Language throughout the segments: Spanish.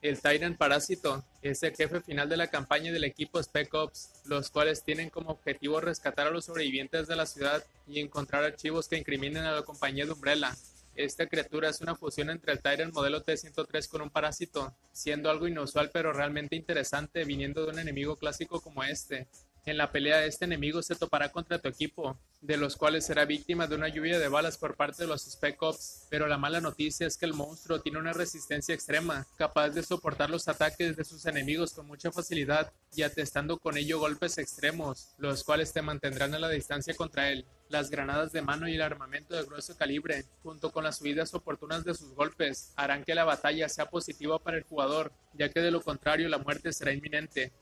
El Tyrant Parásito es el jefe final de la campaña del equipo Spec Ops, los cuales tienen como objetivo rescatar a los sobrevivientes de la ciudad y encontrar archivos que incriminen a la compañía de Umbrella. Esta criatura es una fusión entre el Tyrant modelo T-103 con un parásito, siendo algo inusual pero realmente interesante viniendo de un enemigo clásico como este. En la pelea este enemigo se topará contra tu equipo, de los cuales será víctima de una lluvia de balas por parte de los Spec Ops, pero la mala noticia es que el monstruo tiene una resistencia extrema, capaz de soportar los ataques de sus enemigos con mucha facilidad y atestando con ello golpes extremos, los cuales te mantendrán a la distancia contra él. Las granadas de mano y el armamento de grueso calibre, junto con las subidas oportunas de sus golpes, harán que la batalla sea positiva para el jugador, ya que de lo contrario la muerte será inminente.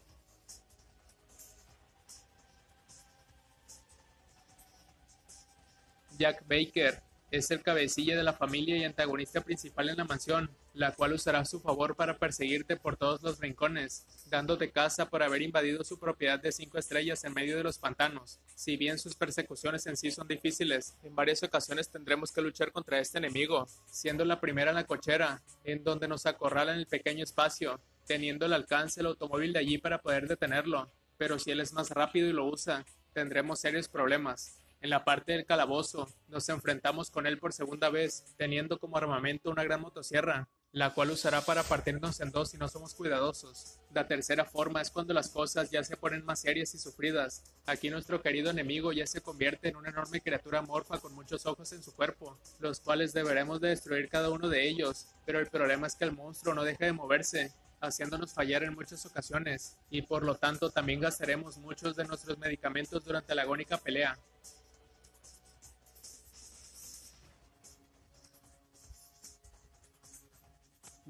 Jack Baker es el cabecilla de la familia y antagonista principal en la mansión, la cual usará su favor para perseguirte por todos los rincones, dándote caza por haber invadido su propiedad de cinco estrellas en medio de los pantanos. Si bien sus persecuciones en sí son difíciles, en varias ocasiones tendremos que luchar contra este enemigo, siendo la primera en la cochera, en donde nos acorrala en el pequeño espacio, teniendo al alcance el automóvil de allí para poder detenerlo. Pero si él es más rápido y lo usa, tendremos serios problemas. En la parte del calabozo, nos enfrentamos con él por segunda vez, teniendo como armamento una gran motosierra, la cual usará para partirnos en dos si no somos cuidadosos. La tercera forma es cuando las cosas ya se ponen más serias y sufridas. Aquí nuestro querido enemigo ya se convierte en una enorme criatura morfa con muchos ojos en su cuerpo, los cuales deberemos de destruir cada uno de ellos, pero el problema es que el monstruo no deja de moverse, haciéndonos fallar en muchas ocasiones, y por lo tanto también gastaremos muchos de nuestros medicamentos durante la agónica pelea.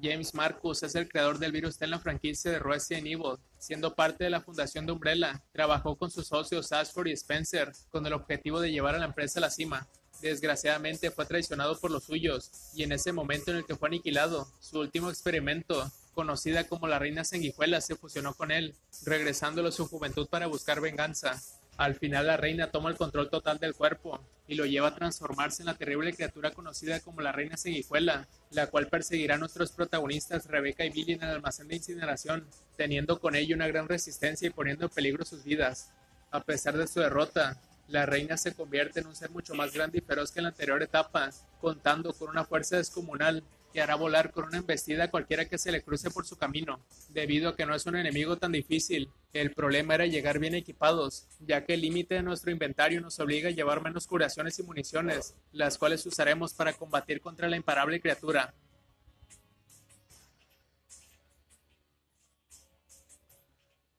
James Marcus es el creador del virus T en la franquicia de Resident Evil, siendo parte de la fundación de Umbrella. Trabajó con sus socios Ashford y Spencer con el objetivo de llevar a la empresa a la cima. Desgraciadamente fue traicionado por los suyos, y en ese momento en el que fue aniquilado, su último experimento, conocida como la Reina Sanguijuela, se fusionó con él, regresándolo a su juventud para buscar venganza. Al final la reina toma el control total del cuerpo y lo lleva a transformarse en la terrible criatura conocida como la reina seguijuela, la cual perseguirá a nuestros protagonistas Rebecca y Billy en el almacén de incineración, teniendo con ello una gran resistencia y poniendo en peligro sus vidas. A pesar de su derrota, la reina se convierte en un ser mucho más grande y feroz que en la anterior etapa, contando con una fuerza descomunal que hará volar con una embestida a cualquiera que se le cruce por su camino, debido a que no es un enemigo tan difícil. El problema era llegar bien equipados, ya que el límite de nuestro inventario nos obliga a llevar menos curaciones y municiones, las cuales usaremos para combatir contra la imparable criatura.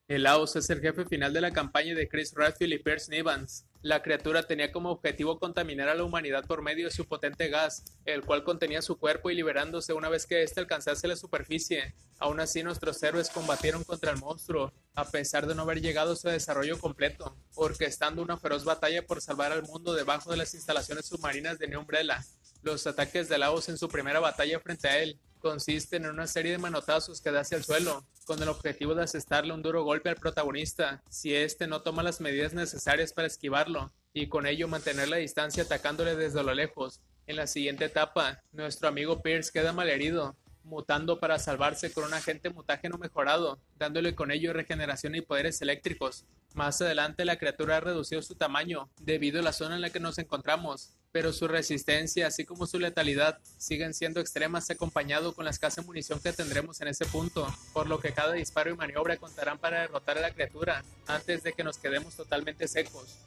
El Laos es el jefe final de la campaña de Chris Redfield y Pierce Evans. La criatura tenía como objetivo contaminar a la humanidad por medio de su potente gas, el cual contenía su cuerpo y liberándose una vez que éste alcanzase la superficie. Aún así, nuestros héroes combatieron contra el monstruo, a pesar de no haber llegado a su desarrollo completo, orquestando una feroz batalla por salvar al mundo debajo de las instalaciones submarinas de New Umbrella. Los ataques de Laos en su primera batalla frente a él consisten en una serie de manotazos que da hacia el suelo, con el objetivo de asestarle un duro golpe al protagonista si éste no toma las medidas necesarias para esquivarlo, y con ello mantener la distancia atacándole desde lo lejos. En la siguiente etapa, nuestro amigo Pierce queda malherido, mutando para salvarse con un agente mutágeno mejorado, dándole con ello regeneración y poderes eléctricos. Más adelante la criatura ha reducido su tamaño debido a la zona en la que nos encontramos, pero su resistencia así como su letalidad siguen siendo extremas acompañado con la escasa munición que tendremos en ese punto, por lo que cada disparo y maniobra contarán para derrotar a la criatura antes de que nos quedemos totalmente secos.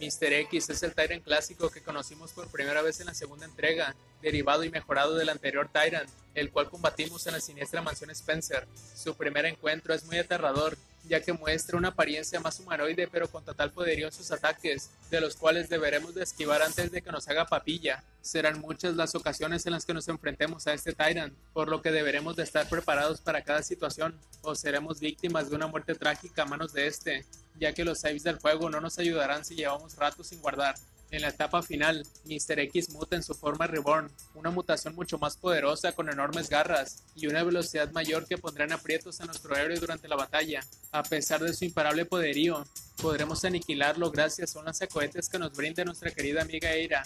Mr. X es el Tyrant clásico que conocimos por primera vez en la segunda entrega, derivado y mejorado del anterior Tyrant, el cual combatimos en la siniestra mansión Spencer. Su primer encuentro es muy aterrador, ya que muestra una apariencia más humanoide pero con total poderío en sus ataques, de los cuales deberemos de esquivar antes de que nos haga papilla. Serán muchas las ocasiones en las que nos enfrentemos a este Tyrant, por lo que deberemos de estar preparados para cada situación, o seremos víctimas de una muerte trágica a manos de este, ya que los saves del juego no nos ayudarán si llevamos rato sin guardar. En la etapa final, Mr. X muta en su forma Reborn, una mutación mucho más poderosa con enormes garras y una velocidad mayor que pondrán aprietos a nuestro héroe durante la batalla. A pesar de su imparable poderío, podremos aniquilarlo gracias a un lanzacohetes que nos brinde nuestra querida amiga Eira.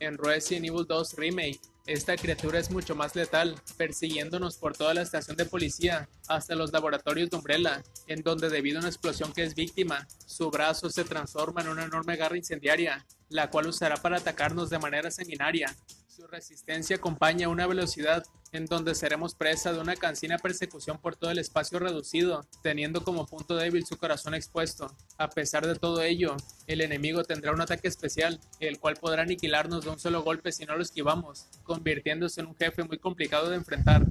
En Resident Evil 2 Remake, esta criatura es mucho más letal, persiguiéndonos por toda la estación de policía, hasta los laboratorios de Umbrella, en donde debido a una explosión que es víctima, su brazo se transforma en una enorme garra incendiaria, la cual usará para atacarnos de manera sanguinaria. Su resistencia acompaña una velocidad en donde seremos presa de una cansina persecución por todo el espacio reducido, teniendo como punto débil su corazón expuesto. A pesar de todo ello, el enemigo tendrá un ataque especial, el cual podrá aniquilarnos de un solo golpe si no lo esquivamos, convirtiéndose en un jefe muy complicado de enfrentar.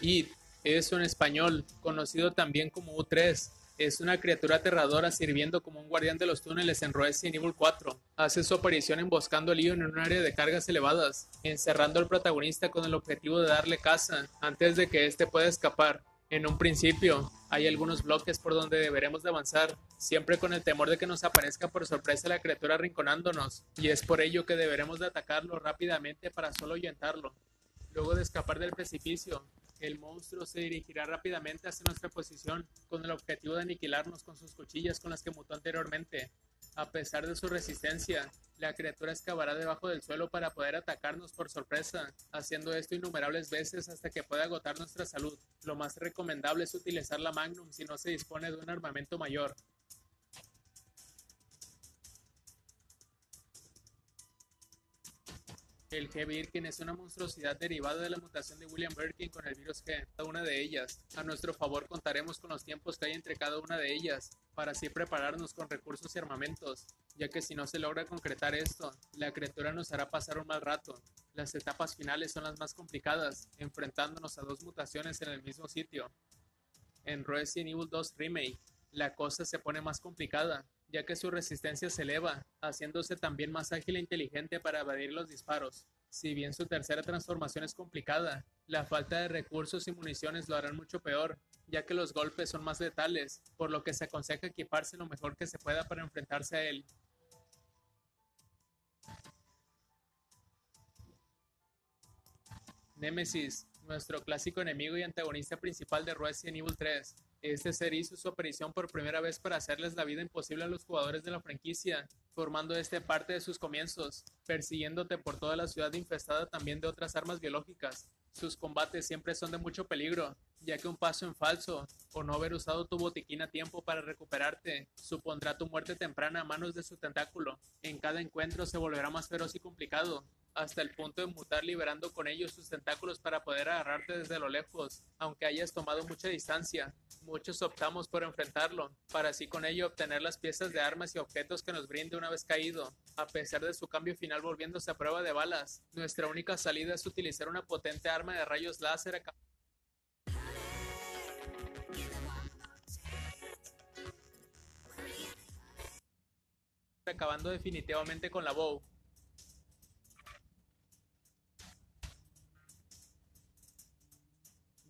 It es un español, conocido también como U3, es una criatura aterradora sirviendo como un guardián de los túneles en Resident Evil 4. Hace su aparición emboscando a Leon en un área de cargas elevadas, encerrando al protagonista con el objetivo de darle caza antes de que éste pueda escapar. En un principio, hay algunos bloques por donde deberemos de avanzar, siempre con el temor de que nos aparezca por sorpresa la criatura arrinconándonos, y es por ello que deberemos de atacarlo rápidamente para solo ahuyentarlo. Luego de escapar del precipicio, el monstruo se dirigirá rápidamente hacia nuestra posición con el objetivo de aniquilarnos con sus cuchillas con las que mutó anteriormente. A pesar de su resistencia, la criatura excavará debajo del suelo para poder atacarnos por sorpresa, haciendo esto innumerables veces hasta que pueda agotar nuestra salud. Lo más recomendable es utilizar la Magnum si no se dispone de un armamento mayor. El G. Birkin es una monstruosidad derivada de la mutación de William Birkin con el virus G, cada una de ellas. A nuestro favor contaremos con los tiempos que hay entre cada una de ellas, para así prepararnos con recursos y armamentos, ya que si no se logra concretar esto, la criatura nos hará pasar un mal rato. Las etapas finales son las más complicadas, enfrentándonos a dos mutaciones en el mismo sitio. En Resident Evil 2 Remake, la cosa se pone más complicada, ya que su resistencia se eleva, haciéndose también más ágil e inteligente para evadir los disparos. Si bien su tercera transformación es complicada, la falta de recursos y municiones lo harán mucho peor, ya que los golpes son más letales, por lo que se aconseja equiparse lo mejor que se pueda para enfrentarse a él. Nemesis, nuestro clásico enemigo y antagonista principal de Resident Evil 3, este ser hizo su aparición por primera vez para hacerles la vida imposible a los jugadores de la franquicia, formando este parte de sus comienzos, persiguiéndote por toda la ciudad infestada también de otras armas biológicas. Sus combates siempre son de mucho peligro, ya que un paso en falso o no haber usado tu botiquín a tiempo para recuperarte supondrá tu muerte temprana a manos de su tentáculo. En cada encuentro se volverá más feroz y complicado, hasta el punto de mutar liberando con ellos sus tentáculos para poder agarrarte desde lo lejos, aunque hayas tomado mucha distancia. Muchos optamos por enfrentarlo, para así con ello obtener las piezas de armas y objetos que nos brinde una vez caído. A pesar de su cambio final volviéndose a prueba de balas, nuestra única salida es utilizar una potente arma de rayos láser acabando definitivamente con la bow.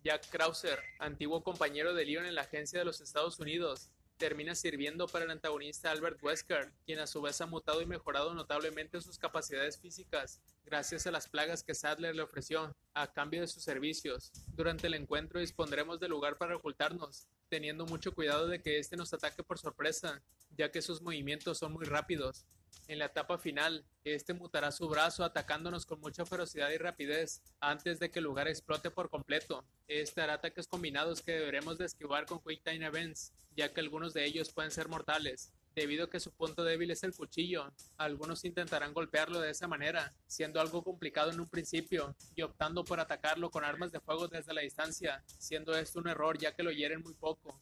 Jack Krauser, antiguo compañero de Leon en la agencia de los Estados Unidos, termina sirviendo para el antagonista Albert Wesker, quien a su vez ha mutado y mejorado notablemente sus capacidades físicas, gracias a las plagas que Sadler le ofreció, a cambio de sus servicios. Durante el encuentro dispondremos de lugar para ocultarnos, teniendo mucho cuidado de que éste nos ataque por sorpresa, ya que sus movimientos son muy rápidos. En la etapa final, este mutará su brazo atacándonos con mucha ferocidad y rapidez antes de que el lugar explote por completo. Este hará ataques combinados que deberemos de esquivar con Quick Time Events, ya que algunos de ellos pueden ser mortales. Debido a que su punto débil es el cuchillo, algunos intentarán golpearlo de esa manera, siendo algo complicado en un principio, y optando por atacarlo con armas de fuego desde la distancia, siendo esto un error ya que lo hieren muy poco.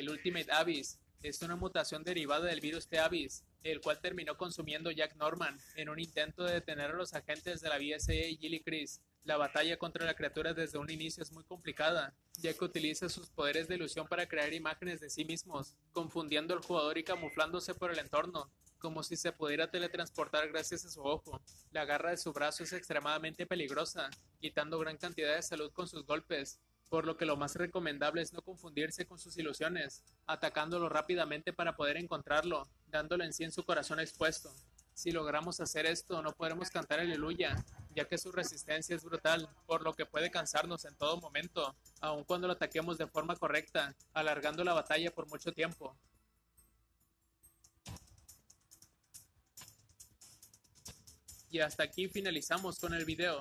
El Ultimate Abyss es una mutación derivada del virus T. Abyss, el cual terminó consumiendo Jack Norman en un intento de detener a los agentes de la BSA y Gilly Chris. La batalla contra la criatura desde un inicio es muy complicada, ya que utiliza sus poderes de ilusión para crear imágenes de sí mismos, confundiendo al jugador y camuflándose por el entorno, como si se pudiera teletransportar gracias a su ojo. La garra de su brazo es extremadamente peligrosa, quitando gran cantidad de salud con sus golpes, por lo que lo más recomendable es no confundirse con sus ilusiones, atacándolo rápidamente para poder encontrarlo, dándole en sí en su corazón expuesto. Si logramos hacer esto, no podremos cantar aleluya, ya que su resistencia es brutal, por lo que puede cansarnos en todo momento, aun cuando lo ataquemos de forma correcta, alargando la batalla por mucho tiempo. Y hasta aquí finalizamos con el video.